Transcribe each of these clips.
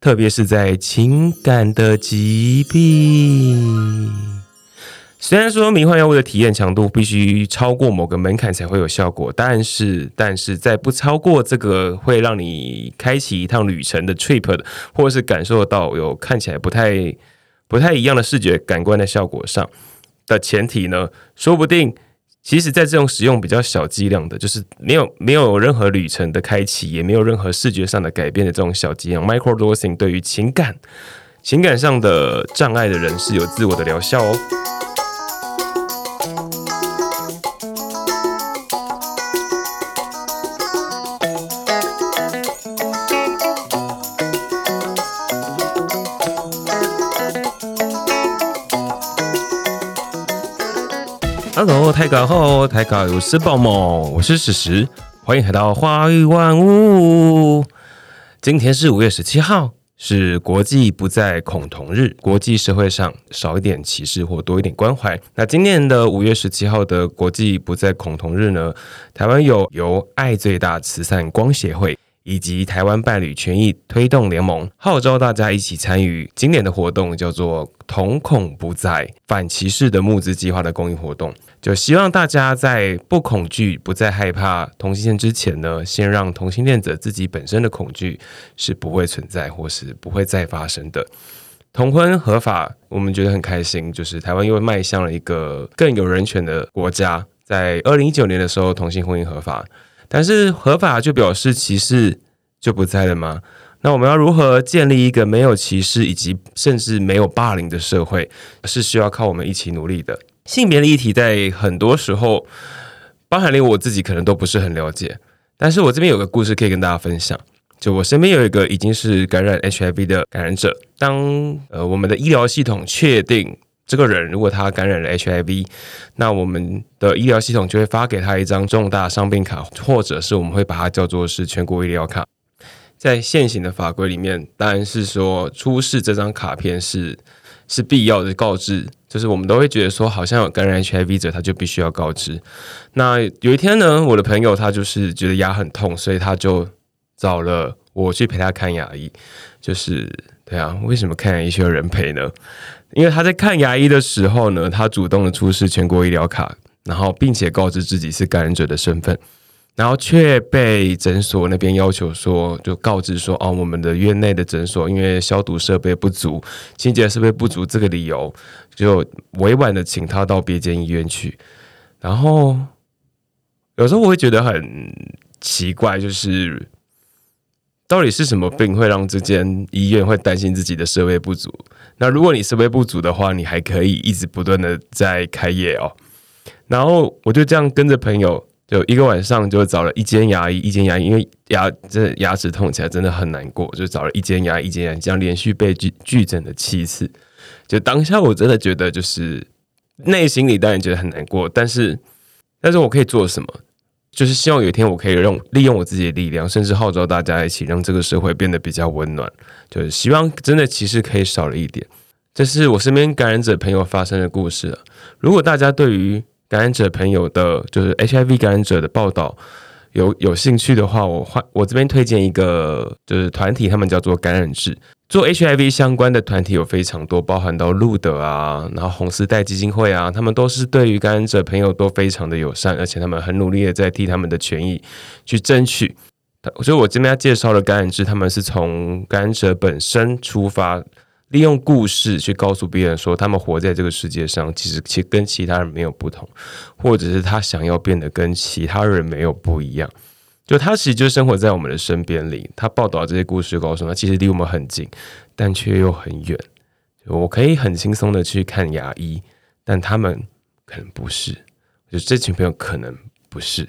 特别是在情感的疾病。虽然说迷幻药物的体验强度必须超过某个门槛才会有效果，但是但是在不超过这个会让你开启一趟旅程的 trip 的，或是感受到有看起来不太不太一样的视觉感官的效果上的前提呢，说不定。其实，在这种使用比较小剂量的，就是没有没有任何旅程的开启，也没有任何视觉上的改变的这种小剂量，micro dosing 对于情感情感上的障碍的人是有自我的疗效哦。Hello，台港后，台港有事报吗？我是史实，欢迎来到花语万物。今天是五月十七号，是国际不再恐同日，国际社会上少一点歧视或多一点关怀。那今年的五月十七号的国际不再恐同日呢？台湾有由爱最大慈善光协会。以及台湾伴侣权益推动联盟号召大家一起参与今年的活动，叫做“瞳孔不再反歧视”的募资计划的公益活动。就希望大家在不恐惧、不再害怕同性恋之前呢，先让同性恋者自己本身的恐惧是不会存在，或是不会再发生的。同婚合法，我们觉得很开心，就是台湾又迈向了一个更有人权的国家。在二零一九年的时候，同性婚姻合法。但是合法就表示歧视就不在了吗？那我们要如何建立一个没有歧视以及甚至没有霸凌的社会，是需要靠我们一起努力的。性别的议题在很多时候，包含连我自己可能都不是很了解。但是我这边有个故事可以跟大家分享，就我身边有一个已经是感染 HIV 的感染者，当呃我们的医疗系统确定。这个人如果他感染了 HIV，那我们的医疗系统就会发给他一张重大伤病卡，或者是我们会把它叫做是全国医疗卡。在现行的法规里面，当然是说出示这张卡片是是必要的告知，就是我们都会觉得说，好像有感染 HIV 者，他就必须要告知。那有一天呢，我的朋友他就是觉得牙很痛，所以他就找了我去陪他看牙医。就是对啊，为什么看牙医需要人陪呢？因为他在看牙医的时候呢，他主动的出示全国医疗卡，然后并且告知自己是感染者的身份，然后却被诊所那边要求说，就告知说，哦，我们的院内的诊所因为消毒设备不足、清洁设备不足这个理由，就委婉的请他到别间医院去。然后有时候我会觉得很奇怪，就是。到底是什么病会让这间医院会担心自己的设备不足？那如果你设备不足的话，你还可以一直不断的在开业哦。然后我就这样跟着朋友，就一个晚上就找了一间牙医，一间牙医，因为牙这牙齿痛起来真的很难过，就找了一间牙医，一间牙医，这样连续被拒拒诊了七次。就当下我真的觉得，就是内心里当然觉得很难过，但是，但是我可以做什么？就是希望有一天我可以用利用我自己的力量，甚至号召大家一起让这个社会变得比较温暖。就是希望真的其实可以少了一点。这是我身边感染者朋友发生的故事如果大家对于感染者朋友的，就是 HIV 感染者的报道有有兴趣的话，我换我这边推荐一个就是团体，他们叫做感染志。做 HIV 相关的团体有非常多，包含到路德啊，然后红丝带基金会啊，他们都是对于感染者朋友都非常的友善，而且他们很努力的在替他们的权益去争取。所以我这边要介绍的感染者，他们是从感染者本身出发，利用故事去告诉别人说，他们活在这个世界上，其实其跟其他人没有不同，或者是他想要变得跟其他人没有不一样。就他其实就生活在我们的身边里，他报道这些故事，告诉他其实离我们很近，但却又很远。我可以很轻松的去看牙医，但他们可能不是，就这群朋友可能不是，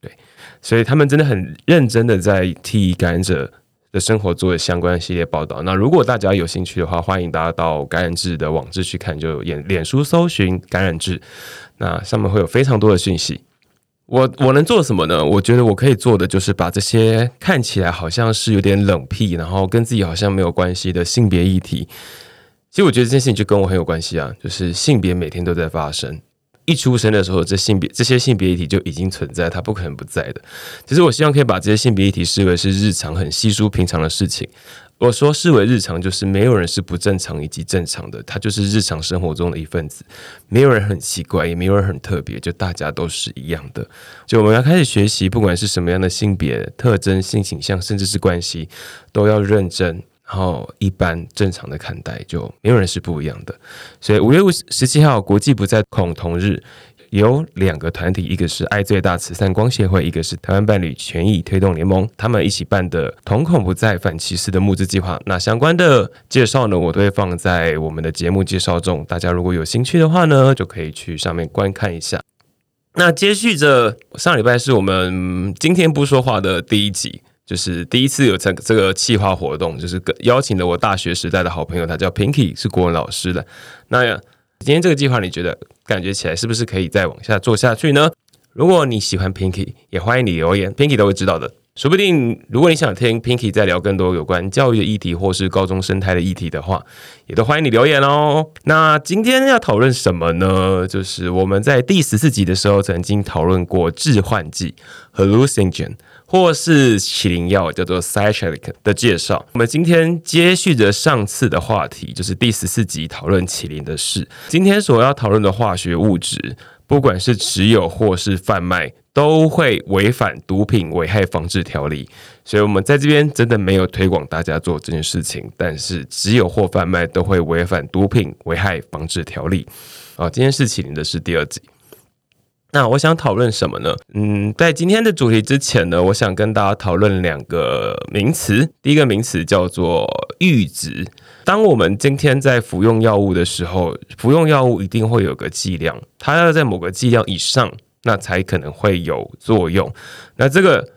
对，所以他们真的很认真的在替感染者的生活做相关系列报道。那如果大家有兴趣的话，欢迎大家到感染志的网志去看，就脸脸书搜寻感染志，那上面会有非常多的讯息。我我能做什么呢？我觉得我可以做的就是把这些看起来好像是有点冷僻，然后跟自己好像没有关系的性别议题，其实我觉得这件事情就跟我很有关系啊。就是性别每天都在发生，一出生的时候，这性别这些性别议题就已经存在，它不可能不在的。其实我希望可以把这些性别议题视为是日常很稀疏平常的事情，我说视为日常，就是没有人是不正常以及正常的，它就是日常生活中的一份子，没有人很奇怪，也没有人很特别，就大家都是一样的。就我们要开始学习，不管是什么样的性别特征、性倾向，甚至是关系，都要认真，然后一般正常的看待，就没有人是不一样的。所以五月五十七号国际不再恐同日。有两个团体，一个是爱最大慈善光协会，一个是台湾伴侣权益推动联盟，他们一起办的“瞳孔不再反歧视”的募资计划。那相关的介绍呢，我都会放在我们的节目介绍中。大家如果有兴趣的话呢，就可以去上面观看一下。那接续着上礼拜是我们今天不说话的第一集，就是第一次有这这个企划活动，就是邀请了我大学时代的好朋友，他叫 Pinky，是国文老师的。那今天这个计划，你觉得感觉起来是不是可以再往下做下去呢？如果你喜欢 Pinky，也欢迎你留言，Pinky 都会知道的。说不定如果你想听 Pinky 再聊更多有关教育的议题，或是高中生态的议题的话，也都欢迎你留言哦。那今天要讨论什么呢？就是我们在第十四集的时候曾经讨论过致幻剂 （hallucinogen）。或是麒麟药叫做 psychedelic 的介绍。我们今天接续着上次的话题，就是第十四集讨论麒麟的事。今天所要讨论的化学物质，不管是持有或是贩卖，都会违反毒品危害防治条例。所以，我们在这边真的没有推广大家做这件事情，但是持有或贩卖都会违反毒品危害防治条例。啊，今天是麒麟的是第二集。那我想讨论什么呢？嗯，在今天的主题之前呢，我想跟大家讨论两个名词。第一个名词叫做阈值。当我们今天在服用药物的时候，服用药物一定会有个剂量，它要在某个剂量以上，那才可能会有作用。那这个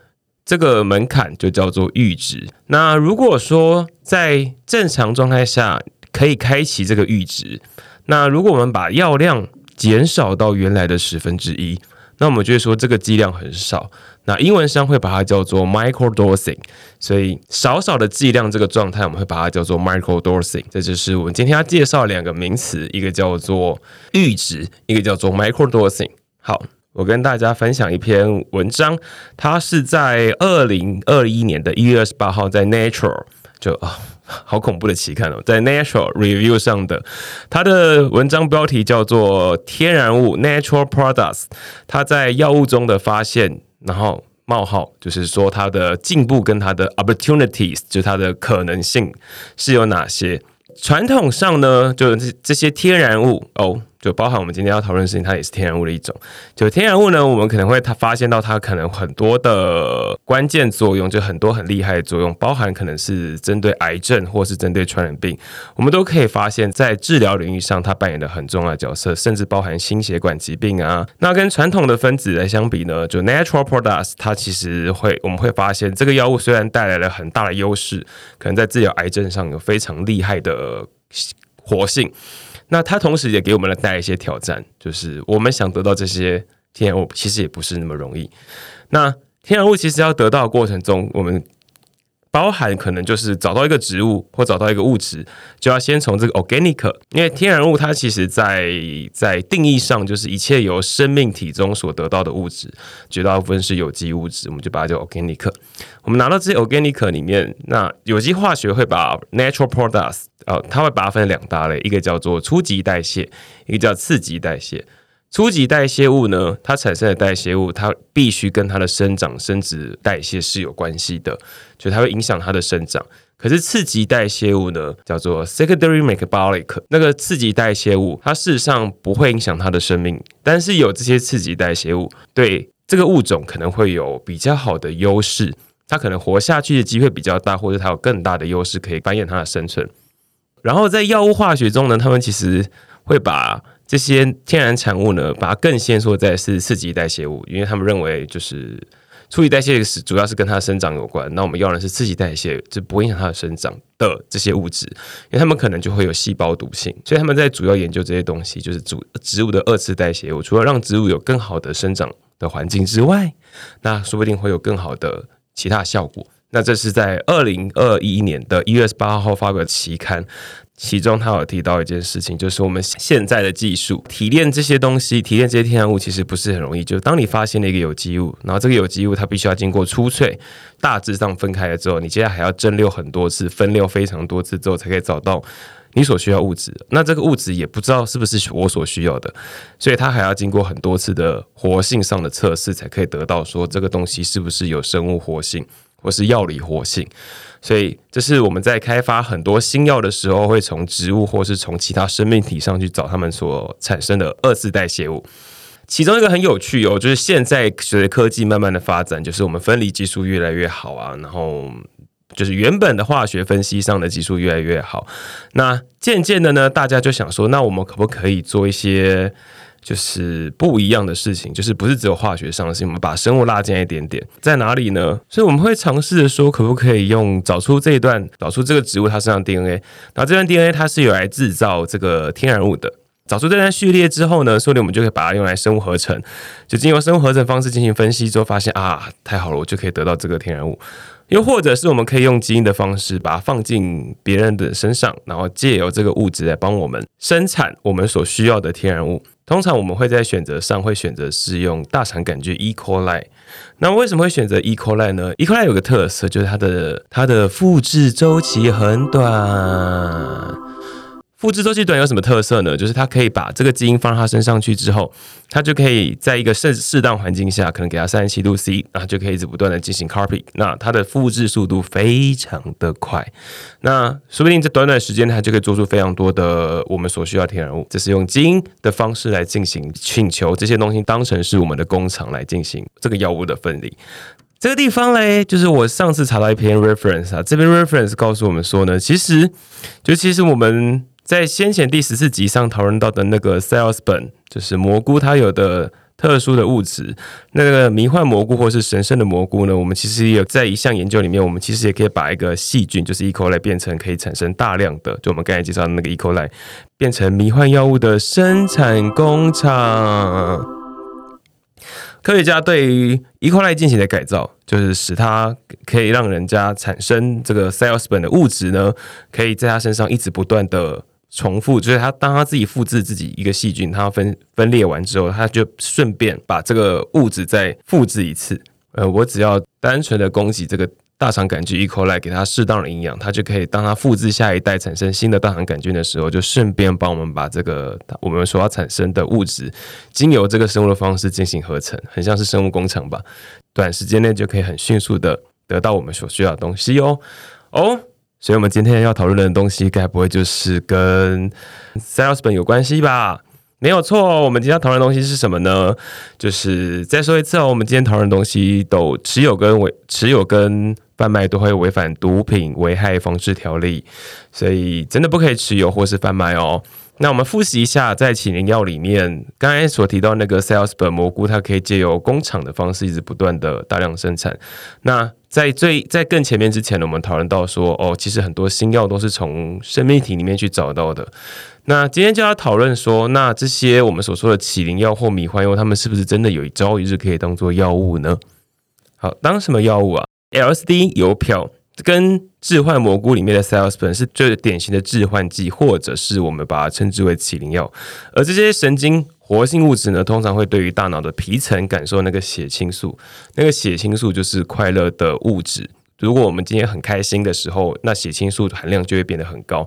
这个门槛就叫做阈值。那如果说在正常状态下可以开启这个阈值，那如果我们把药量减少到原来的十分之一，那我们就会说这个剂量很少。那英文上会把它叫做 micro dosing，所以少少的剂量这个状态，我们会把它叫做 micro dosing。这就是我们今天要介绍两个名词，一个叫做阈值，一个叫做 micro dosing。好，我跟大家分享一篇文章，它是在二零二一年的一月二十八号在 Nature 就啊。好恐怖的期刊哦，在 Natural Review 上的，它的文章标题叫做“天然物 Natural Products”，它在药物中的发现，然后冒号就是说它的进步跟它的 opportunities，就它的可能性是有哪些？传统上呢，就是这些天然物哦。就包含我们今天要讨论的事情，它也是天然物的一种。就天然物呢，我们可能会它发现到它可能很多的关键作用，就很多很厉害的作用，包含可能是针对癌症或是针对传染病，我们都可以发现，在治疗领域上它扮演的很重要的角色，甚至包含心血管疾病啊。那跟传统的分子来相比呢，就 natural products，它其实会我们会发现，这个药物虽然带来了很大的优势，可能在治疗癌症上有非常厉害的活性。那它同时也给我们了带来一些挑战，就是我们想得到这些天然物，其实也不是那么容易。那天然物其实要得到的过程中，我们包含可能就是找到一个植物或找到一个物质，就要先从这个 organic，因为天然物它其实在在定义上就是一切由生命体中所得到的物质，绝大部分是有机物质，我们就把它叫 organic。我们拿到这些 organic 里面，那有机化学会把 natural products。呃，它会把它分成两大类，一个叫做初级代谢，一个叫次级代谢。初级代谢物呢，它产生的代谢物，它必须跟它的生长、生殖、代谢是有关系的，就它会影响它的生长。可是次级代谢物呢，叫做 secondary metabolic，那个次级代谢物，它事实上不会影响它的生命，但是有这些次级代谢物，对这个物种可能会有比较好的优势，它可能活下去的机会比较大，或者它有更大的优势可以繁衍它的生存。然后在药物化学中呢，他们其实会把这些天然产物呢，把它更先说在是次级代谢物，因为他们认为就是初级代谢是主要是跟它的生长有关，那我们要的是次级代谢，就不会影响它的生长的这些物质，因为他们可能就会有细胞毒性，所以他们在主要研究这些东西，就是主植物的二次代谢物，除了让植物有更好的生长的环境之外，那说不定会有更好的其他效果。那这是在二零二一年的一月十八号发表的期刊，其中他有提到一件事情，就是我们现在的技术提炼这些东西，提炼这些天然物其实不是很容易。就是当你发现了一个有机物，然后这个有机物它必须要经过初萃，大致上分开了之后，你接下来还要蒸馏很多次，分馏非常多次之后，才可以找到你所需要物质。那这个物质也不知道是不是我所需要的，所以它还要经过很多次的活性上的测试，才可以得到说这个东西是不是有生物活性或是药理活性。所以，这是我们在开发很多新药的时候，会从植物或是从其他生命体上去找它们所产生的二次代谢物。其中一个很有趣哦，就是现在随着科技慢慢的发展，就是我们分离技术越来越好啊，然后就是原本的化学分析上的技术越来越好。那渐渐的呢，大家就想说，那我们可不可以做一些？就是不一样的事情，就是不是只有化学上的事情，我们把生物拉进来一点点，在哪里呢？所以我们会尝试着说，可不可以用找出这一段，找出这个植物它身上 DNA，然后这段 DNA 它是有来制造这个天然物的，找出这段序列之后呢，说不定我们就可以把它用来生物合成，就经由生物合成方式进行分析之后，发现啊，太好了，我就可以得到这个天然物。又或者是我们可以用基因的方式把它放进别人的身上，然后借由这个物质来帮我们生产我们所需要的天然物。通常我们会在选择上会选择是用大肠杆菌 E. coli。那为什么会选择 E. coli 呢？E. coli 有个特色，就是它的它的复制周期很短。复制周期短有什么特色呢？就是它可以把这个基因放到它身上去之后，它就可以在一个适适当环境下，可能给它三十七度 C，然后就可以一直不断的进行 copy。那它的复制速度非常的快，那说不定在短短时间它就可以做出非常多的我们所需要天然物。这是用基因的方式来进行请求这些东西当成是我们的工厂来进行这个药物的分离。这个地方嘞，就是我上次查到一篇 reference 啊，这篇 reference 告诉我们说呢，其实就其实我们。在先前第十四集上讨论到的那个 cells 本，就是蘑菇它有的特殊的物质，那个迷幻蘑菇或是神圣的蘑菇呢？我们其实也有在一项研究里面，我们其实也可以把一个细菌，就是 E. coli 变成可以产生大量的，就我们刚才介绍的那个 E. coli 变成迷幻药物的生产工厂。科学家对于 E. coli 进行的改造，就是使它可以让人家产生这个 cells 本的物质呢，可以在它身上一直不断的重复。就是它当它自己复制自己一个细菌，它分分裂完之后，它就顺便把这个物质再复制一次。呃，我只要单纯的供给这个。大肠杆菌 E. coli 给它适当的营养，它就可以当它复制下一代产生新的大肠杆菌的时候，就顺便帮我们把这个我们所要产生的物质，经由这个生物的方式进行合成，很像是生物工程吧。短时间内就可以很迅速的得到我们所需要的东西哦哦。所以，我们今天要讨论的东西，该不会就是跟 Salesman 有关系吧？没有错，我们今天要讨论的东西是什么呢？就是再说一次哦，我们今天讨论的东西都持有跟违持有跟贩卖都会违反毒品危害防治条例，所以真的不可以持有或是贩卖哦。那我们复习一下，在起灵药里面，刚才所提到那个 sales 本蘑菇，它可以借由工厂的方式一直不断的大量生产。那在最在更前面之前呢，我们讨论到说，哦，其实很多新药都是从生命体里面去找到的。那今天就要讨论说，那这些我们所说的起灵药或迷幻药，它们是不是真的有一朝一日可以当做药物呢？好，当什么药物啊？LSD 邮票跟致幻蘑菇里面的 sales 本是最典型的致幻剂，或者是我们把它称之为起灵药。而这些神经活性物质呢，通常会对于大脑的皮层感受那个血清素，那个血清素就是快乐的物质。如果我们今天很开心的时候，那血清素含量就会变得很高。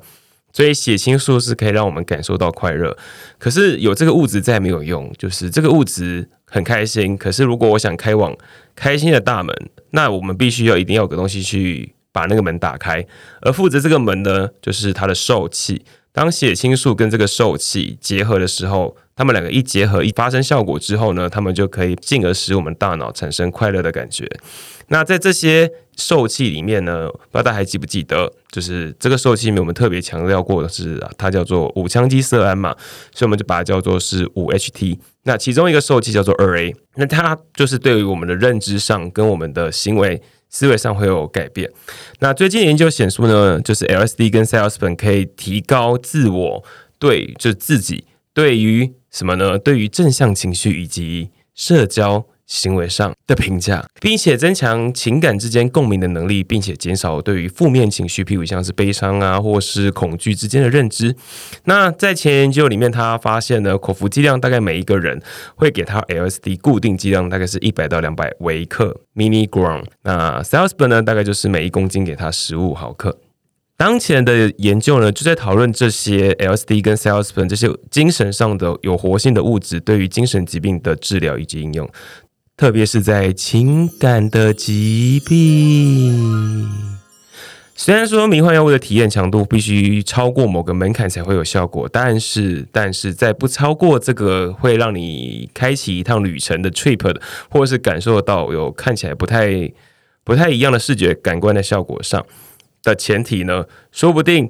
所以血清素是可以让我们感受到快乐，可是有这个物质再没有用，就是这个物质很开心，可是如果我想开往开心的大门，那我们必须要一定要有个东西去把那个门打开，而负责这个门呢，就是它的受气。当血清素跟这个受气结合的时候，它们两个一结合一发生效果之后呢，它们就可以进而使我们大脑产生快乐的感觉。那在这些受气里面呢，不知道大家还记不记得，就是这个受气里面我们特别强调过的是，它叫做五羟基色胺嘛，所以我们就把它叫做是五 HT。那其中一个受气叫做二 A，那它就是对于我们的认知上跟我们的行为思维上会有改变。那最近研究显示呢，就是 LSD 跟 s a l e s p e n 可以提高自我对，就自己对于什么呢？对于正向情绪以及社交。行为上的评价，并且增强情感之间共鸣的能力，并且减少对于负面情绪，譬如像是悲伤啊或是恐惧之间的认知。那在前研究里面，他发现呢，口服剂量大概每一个人会给他 LSD 固定剂量大概是一百到两百微克 （milligram）。那 s a l e s b u r n 呢，大概就是每一公斤给他十五毫克。当前的研究呢，就在讨论这些 LSD 跟 s a l e s p e n 这些精神上的有活性的物质对于精神疾病的治疗以及应用。特别是在情感的疾病，虽然说迷幻药物的体验强度必须超过某个门槛才会有效果，但是，但是在不超过这个会让你开启一趟旅程的 trip 的，或是感受到有看起来不太不太一样的视觉感官的效果上的前提呢，说不定。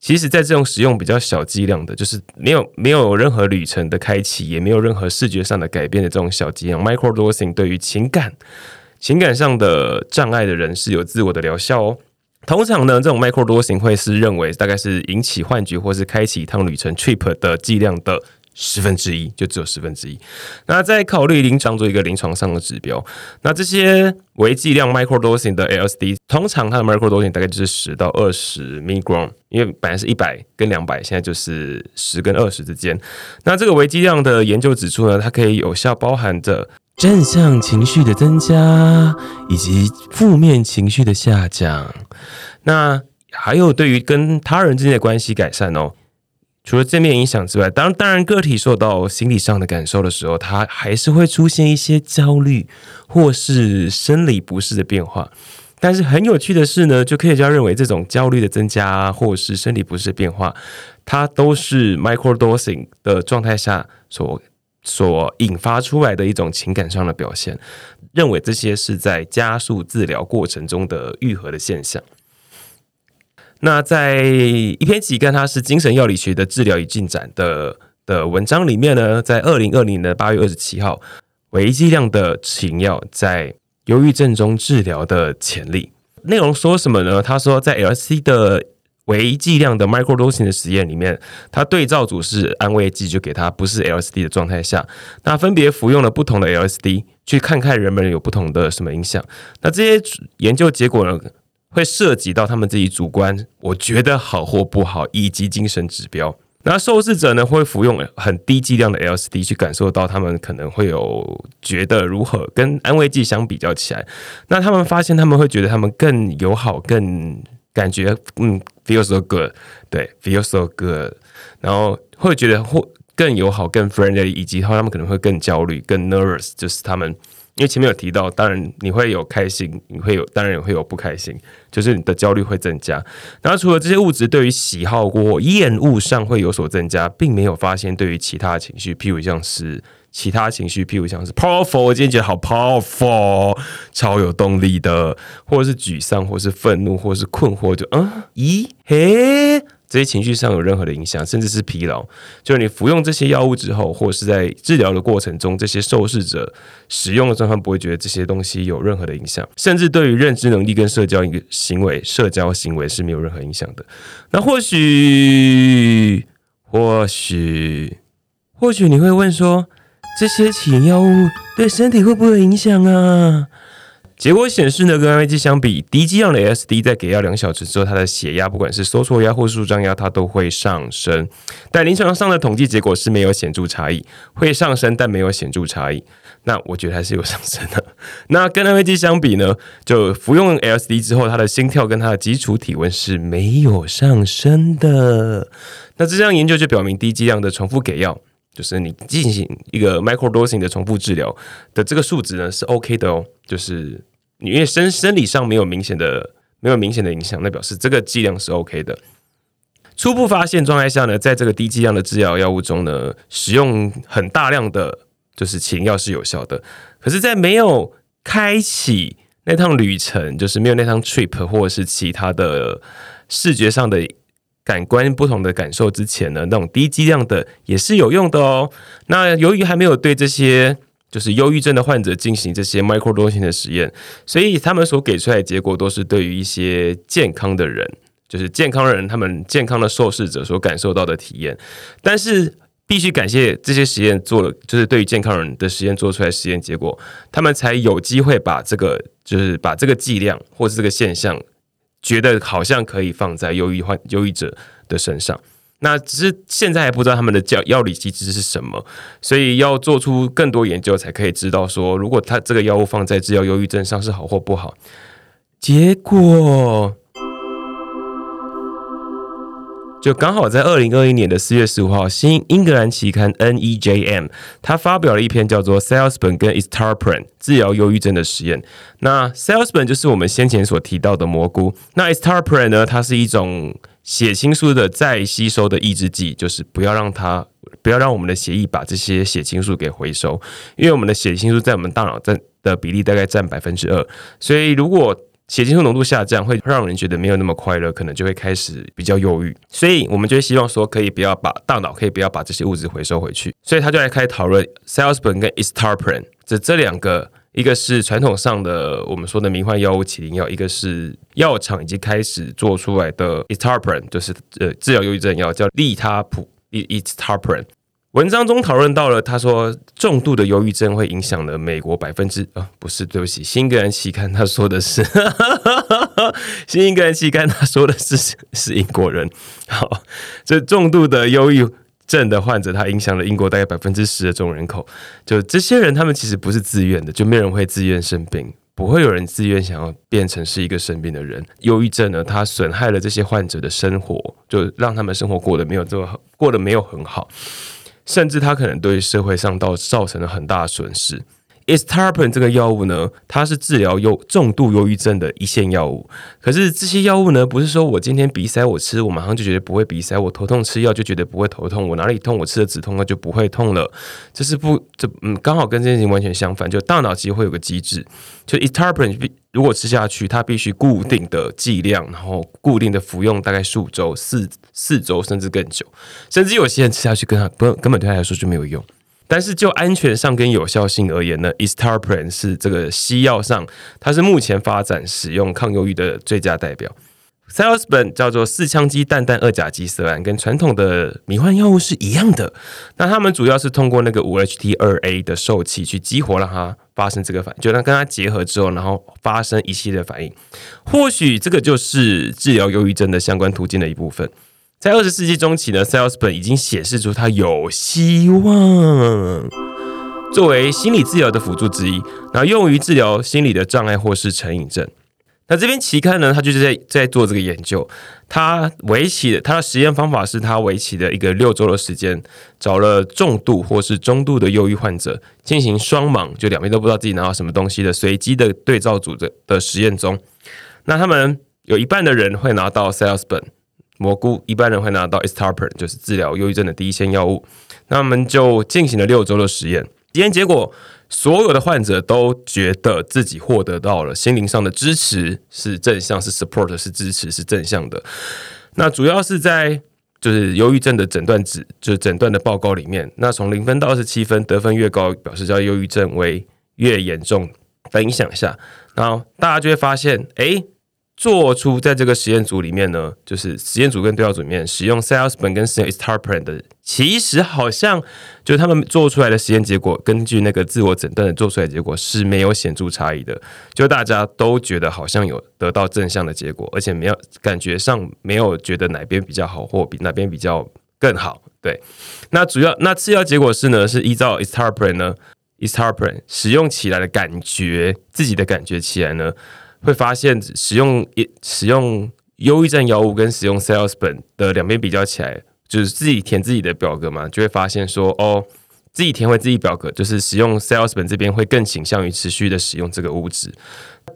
其实，在这种使用比较小剂量的，就是没有没有任何旅程的开启，也没有任何视觉上的改变的这种小剂量，micro dosing 对于情感情感上的障碍的人是有自我的疗效哦。通常呢，这种 micro dosing 会是认为大概是引起幻觉或是开启一趟旅程 trip 的剂量的。十分之一就只有十分之一。那再考虑临床做一个临床上的指标，那这些微剂量 micro dosing 的 LSD，通常它的 micro dosing 大概就是十到二十 milligram，因为本来是一百跟两百，现在就是十跟二十之间。那这个微剂量的研究指出呢，它可以有效包含着正向情绪的增加以及负面情绪的下降。那还有对于跟他人之间的关系改善哦。除了正面影响之外，当当然个体受到心理上的感受的时候，他还是会出现一些焦虑或是生理不适的变化。但是很有趣的是呢，就科学家认为这种焦虑的增加或是生理不适的变化，它都是 micro dosing 的状态下所所引发出来的一种情感上的表现。认为这些是在加速治疗过程中的愈合的现象。那在一篇期刊，它是精神药理学的治疗与进展的的文章里面呢，在二零二零的八月二十七号，微剂量的情药在忧郁症中治疗的潜力内容说什么呢？他说，在 LSD 的微剂量的 microdosing 的实验里面，他对照组是安慰剂，就给他不是 LSD 的状态下，那分别服用了不同的 LSD，去看看人们有不同的什么影响。那这些研究结果呢？会涉及到他们自己主观，我觉得好或不好，以及精神指标。那受试者呢会服用很低剂量的 LSD 去感受到他们可能会有觉得如何，跟安慰剂相比较起来，那他们发现他们会觉得他们更友好，更感觉嗯 feel so good，对 feel so good，然后会觉得或更友好，更 friendly，以及他们可能会更焦虑，更 nervous，就是他们。因为前面有提到，当然你会有开心，你会有，当然也会有不开心，就是你的焦虑会增加。然后除了这些物质对于喜好或厌恶上会有所增加，并没有发现对于其他情绪，譬如像是其他情绪，譬如像是 powerful，我今天觉得好 powerful，超有动力的，或者是沮丧，或是愤怒，或是困惑，就嗯，咦，嘿。这些情绪上有任何的影响，甚至是疲劳，就是你服用这些药物之后，或者是在治疗的过程中，这些受试者使用的状况不会觉得这些东西有任何的影响，甚至对于认知能力跟社交一个行为、社交行为是没有任何影响的。那或许，或许，或许你会问说，这些起因药物对身体会不会有影响啊？结果显示呢，跟安慰剂相比，低剂量的 SD 在给药两小时之后，它的血压不管是收缩压或舒张压，它都会上升。但临床上的统计结果是没有显著差异，会上升但没有显著差异。那我觉得还是有上升的。那跟安慰剂相比呢，就服用 LSD 之后，它的心跳跟它的基础体温是没有上升的。那这项研究就表明，低剂量的重复给药，就是你进行一个 micro dosing 的重复治疗的这个数值呢是 OK 的哦，就是你。因为生生理上没有明显的没有明显的影响，那表示这个剂量是 OK 的。初步发现状态下呢，在这个低剂量的治疗药物中呢，使用很大量的就是前药是有效的。可是，在没有开启那趟旅程，就是没有那趟 trip 或者是其他的视觉上的感官不同的感受之前呢，那种低剂量的也是有用的哦。那由于还没有对这些。就是忧郁症的患者进行这些 micro dosing 的实验，所以他们所给出来的结果都是对于一些健康的人，就是健康人他们健康的受试者所感受到的体验。但是必须感谢这些实验做了，就是对于健康人的实验做出来实验结果，他们才有机会把这个，就是把这个剂量或是这个现象，觉得好像可以放在忧郁患忧郁者的身上。那只是现在还不知道他们的药药理机制是什么，所以要做出更多研究才可以知道说，如果他这个药物放在治疗忧郁症上是好或不好。结果。就刚好在二零二一年的四月十五号，新英格兰期刊 NEJM，他发表了一篇叫做 “Salesman 跟 Estarprin 治疗忧郁症的实验”。那 Salesman 就是我们先前所提到的蘑菇，那 Estarprin 呢，它是一种血清素的再吸收的抑制剂，就是不要让它不要让我们的血液把这些血清素给回收，因为我们的血清素在我们大脑占的比例大概占百分之二，所以如果血清素浓度下降会让人觉得没有那么快乐，可能就会开始比较忧郁。所以我们就会希望说，可以不要把大脑可以不要把这些物质回收回去。所以他就来开始讨论 Salespen 跟 Estarprin 这这两个，一个是传统上的我们说的迷幻药物起灵药，一个是药厂已经开始做出来的 Estarprin，就是呃治疗忧郁症药叫利他普 Estarprin。文章中讨论到了，他说重度的忧郁症会影响了美国百分之啊，不是，对不起，新英格兰期刊他说的是，新英格兰期刊他说的是是英国人。好，这重度的忧郁症的患者，他影响了英国大概百分之十的总人口。就这些人，他们其实不是自愿的，就没人会自愿生病，不会有人自愿想要变成是一个生病的人。忧郁症呢，它损害了这些患者的生活，就让他们生活过得没有这么过得没有很好。甚至他可能对社会上到造成了很大的损失。Estarpin 这个药物呢，它是治疗忧重度忧郁症的一线药物。可是这些药物呢，不是说我今天鼻塞我吃，我马上就觉得不会鼻塞；我头痛吃药就觉得不会头痛；我哪里痛我吃了止痛药就不会痛了。这是不这嗯，刚好跟这件事情完全相反。就大脑其实会有个机制，就 Estarpin 如果吃下去，它必须固定的剂量，然后固定的服用大概数周、四四周甚至更久，甚至有些人吃下去跟他不根本对他来说就没有用。但是就安全上跟有效性而言呢，Estarprin 是这个西药上，它是目前发展使用抗忧郁的最佳代表。salespan 叫做四羟基氮氮二甲基色胺，跟传统的迷幻药物是一样的。那他们主要是通过那个五 HT 二 A 的受器去激活，让它发生这个反应，就让跟它结合之后，然后发生一系列反应。或许这个就是治疗忧郁症的相关途径的一部分。在二十世纪中期呢，Salesman 已经显示出它有希望作为心理治疗的辅助之一，然后用于治疗心理的障碍或是成瘾症。那这边期刊呢，他就是在在做这个研究。他为期的他的实验方法是他为期的一个六周的时间，找了重度或是中度的忧郁患者进行双盲，就两边都不知道自己拿到什么东西的随机的对照组的的实验中，那他们有一半的人会拿到 Salesman。蘑菇一般人会拿到 ESTARPER 就是治疗忧郁症的第一线药物。那我们就进行了六周的实验，实验结果，所有的患者都觉得自己获得到了心灵上的支持，是正向，是 support，是支持，是正向的。那主要是在就是忧郁症的诊断值，就是诊断的报告里面，那从零分到二十七分，得分越高，表示叫忧郁症为越严重。分享一下，然后大家就会发现，哎。做出在这个实验组里面呢，就是实验组跟对照组里面使用 Salesman 跟使用 Estarprin 的，其实好像就他们做出来的实验结果，根据那个自我诊断的做出来的结果是没有显著差异的，就大家都觉得好像有得到正向的结果，而且没有感觉上没有觉得哪边比较好或比哪边比较更好。对，那主要那次要结果是呢，是依照 Estarprin 呢，Estarprin 使用起来的感觉，自己的感觉起来呢。会发现使用一使用忧郁症药物跟使用 Salesman 的两边比较起来，就是自己填自己的表格嘛，就会发现说哦，自己填回自己表格，就是使用 Salesman 这边会更倾向于持续的使用这个物质。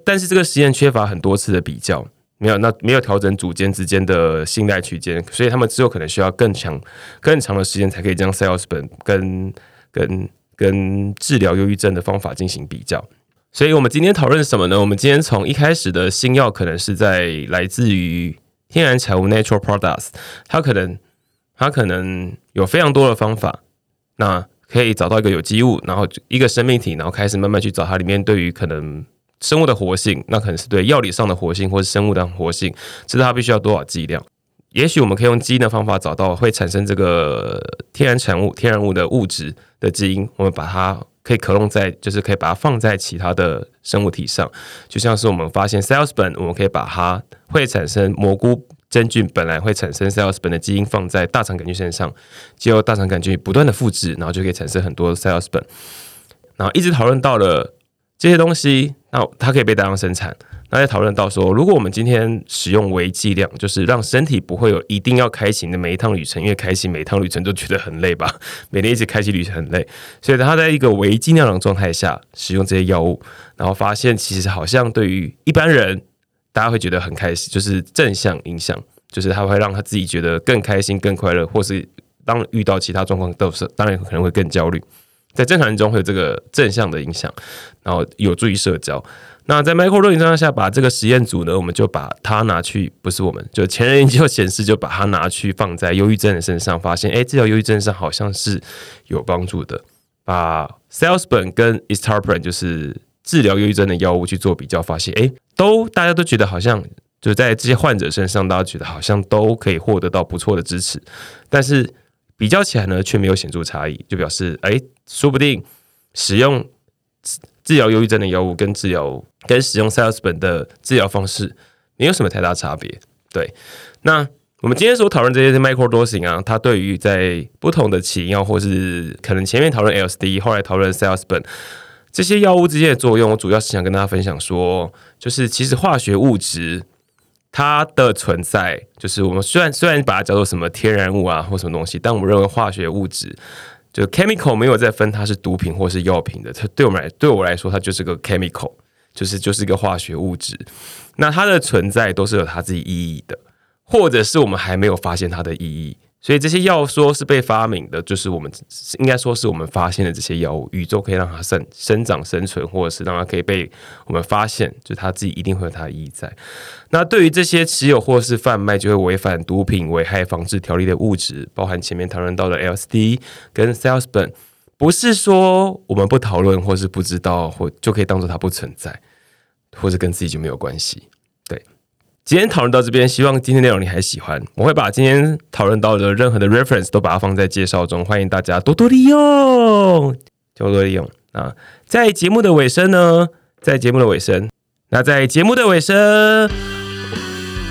但是这个实验缺乏很多次的比较，没有那没有调整组间之间的信赖区间，所以他们只有可能需要更强更长的时间才可以将 Salesman 跟跟跟治疗忧郁症的方法进行比较。所以，我们今天讨论什么呢？我们今天从一开始的新药，可能是在来自于天然产物 （natural products），它可能它可能有非常多的方法，那可以找到一个有机物，然后一个生命体，然后开始慢慢去找它里面对于可能生物的活性，那可能是对药理上的活性，或是生物的活性，知道它必须要多少剂量。也许我们可以用基因的方法找到会产生这个天然产物、天然物的物质的基因，我们把它可以克隆在，就是可以把它放在其他的生物体上，就像是我们发现 cells 本，我们可以把它会产生蘑菇真菌本来会产生 cells 本的基因放在大肠杆菌身上，结果大肠杆菌不断的复制，然后就可以产生很多 cells 本，然后一直讨论到了这些东西，那它可以被大量生产。那在讨论到说，如果我们今天使用微剂量，就是让身体不会有一定要开启的每一趟旅程，因为开启每一趟旅程都觉得很累吧，每天一直开启旅程很累，所以他在一个微剂量的状态下使用这些药物，然后发现其实好像对于一般人，大家会觉得很开心，就是正向影响，就是他会让他自己觉得更开心、更快乐，或是当遇到其他状况都是，当然可能会更焦虑，在正常人中会有这个正向的影响，然后有助于社交。那在 Michael 论状态下，把这个实验组呢，我们就把它拿去，不是我们，就前人研究显示，就把它拿去放在忧郁症的身上，发现，哎，治疗忧郁症上好像是有帮助的。把 Salesman 跟 e s t a r p r i n 就是治疗忧郁症的药物去做比较，发现，哎，都大家都觉得好像就在这些患者身上，大家觉得好像都可以获得到不错的支持，但是比较起来呢，却没有显著差异，就表示，哎，说不定使用。治疗忧郁症的药物跟治疗跟使用 sales 本的治疗方式没有什么太大差别。对，那我们今天所讨论这些 micro dosing 啊，它对于在不同的起因药，或是可能前面讨论 LSD，后来讨论 sales 本这些药物之间的作用，我主要是想跟大家分享说，就是其实化学物质它的存在，就是我们虽然虽然把它叫做什么天然物啊或什么东西，但我们认为化学物质。就 chemical 没有再分它是毒品或是药品的，它对我们来对我来说，它就是个 chemical，就是就是一个化学物质。那它的存在都是有它自己意义的，或者是我们还没有发现它的意义。所以这些药说是被发明的，就是我们应该说是我们发现的这些药物，宇宙可以让它生生长、生存，或者是让它可以被我们发现，就它自己一定会有它的意义在。那对于这些持有或是贩卖就会违反毒品危害防治条例的物质，包含前面讨论到的 LSD 跟 s a l e s b a n，不是说我们不讨论或是不知道，或就可以当做它不存在，或者跟自己就没有关系。今天讨论到这边，希望今天内容你还喜欢。我会把今天讨论到的任何的 reference 都把它放在介绍中，欢迎大家多多利用，多多利用啊！在节目的尾声呢，在节目的尾声，那在节目的尾声，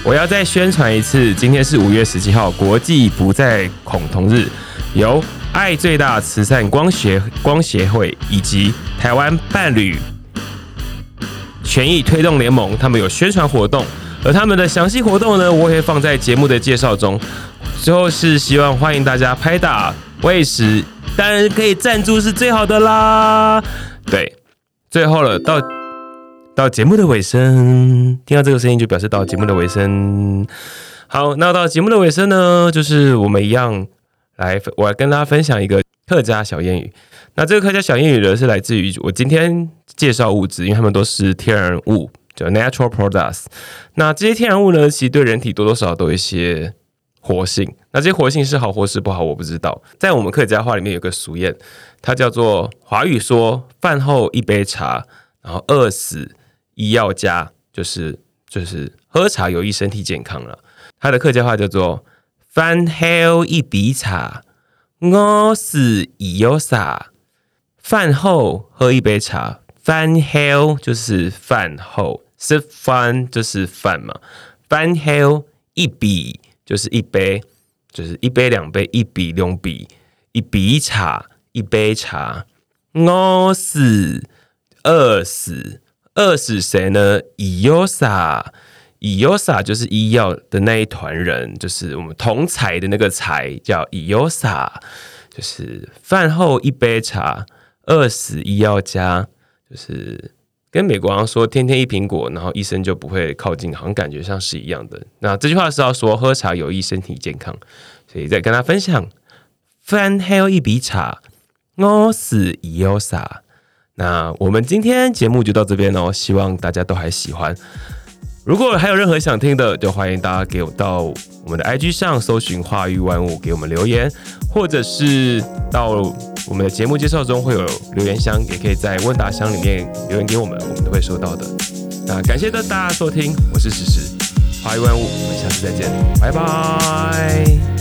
我要再宣传一次，今天是五月十七号，国际不再恐同日，由爱最大慈善光协光协会以及台湾伴侣权益推动联盟，他们有宣传活动。而他们的详细活动呢，我会放在节目的介绍中。最后是希望欢迎大家拍打喂食，当然可以赞助是最好的啦。对，最后了，到到节目的尾声，听到这个声音就表示到节目的尾声。好，那到节目的尾声呢，就是我们一样来，我来跟大家分享一个客家小谚语。那这个客家小谚语呢，是来自于我今天介绍物质，因为他们都是天然物。Natural products，那这些天然物呢，其实对人体多多少少都有一些活性。那这些活性是好或是不好，我不知道。在我们客家话里面有个俗谚，它叫做华语说饭后一杯茶，然后饿死医药家，就是就是喝茶有益身体健康了。它的客家话叫做饭后一杯茶，饿死医药啥？饭后喝一杯茶。饭后就是饭后，吃饭就是饭嘛。饭后一笔就是一杯，就是一杯两杯，一笔两笔，一笔茶，一杯茶。饿死，饿死，饿死谁呢？医药啥？医药啥就是医药的那一团人，就是我们同财的那个财叫医药啥？就是饭后一杯茶，饿死医药家。就是跟美国人说天天一苹果，然后医生就不会靠近，好像感觉上是一样的。那这句话是要说喝茶有益身体健康，所以再跟他分享。饭后一杯茶，我是伊欧萨？那我们今天节目就到这边哦，希望大家都还喜欢。如果还有任何想听的，就欢迎大家给我到我们的 IG 上搜寻“化育万物”，给我们留言，或者是到我们的节目介绍中会有留言箱，也可以在问答箱里面留言给我们，我们都会收到的。那感谢大家收听，我是石石，化育万物，我们下次再见，拜拜。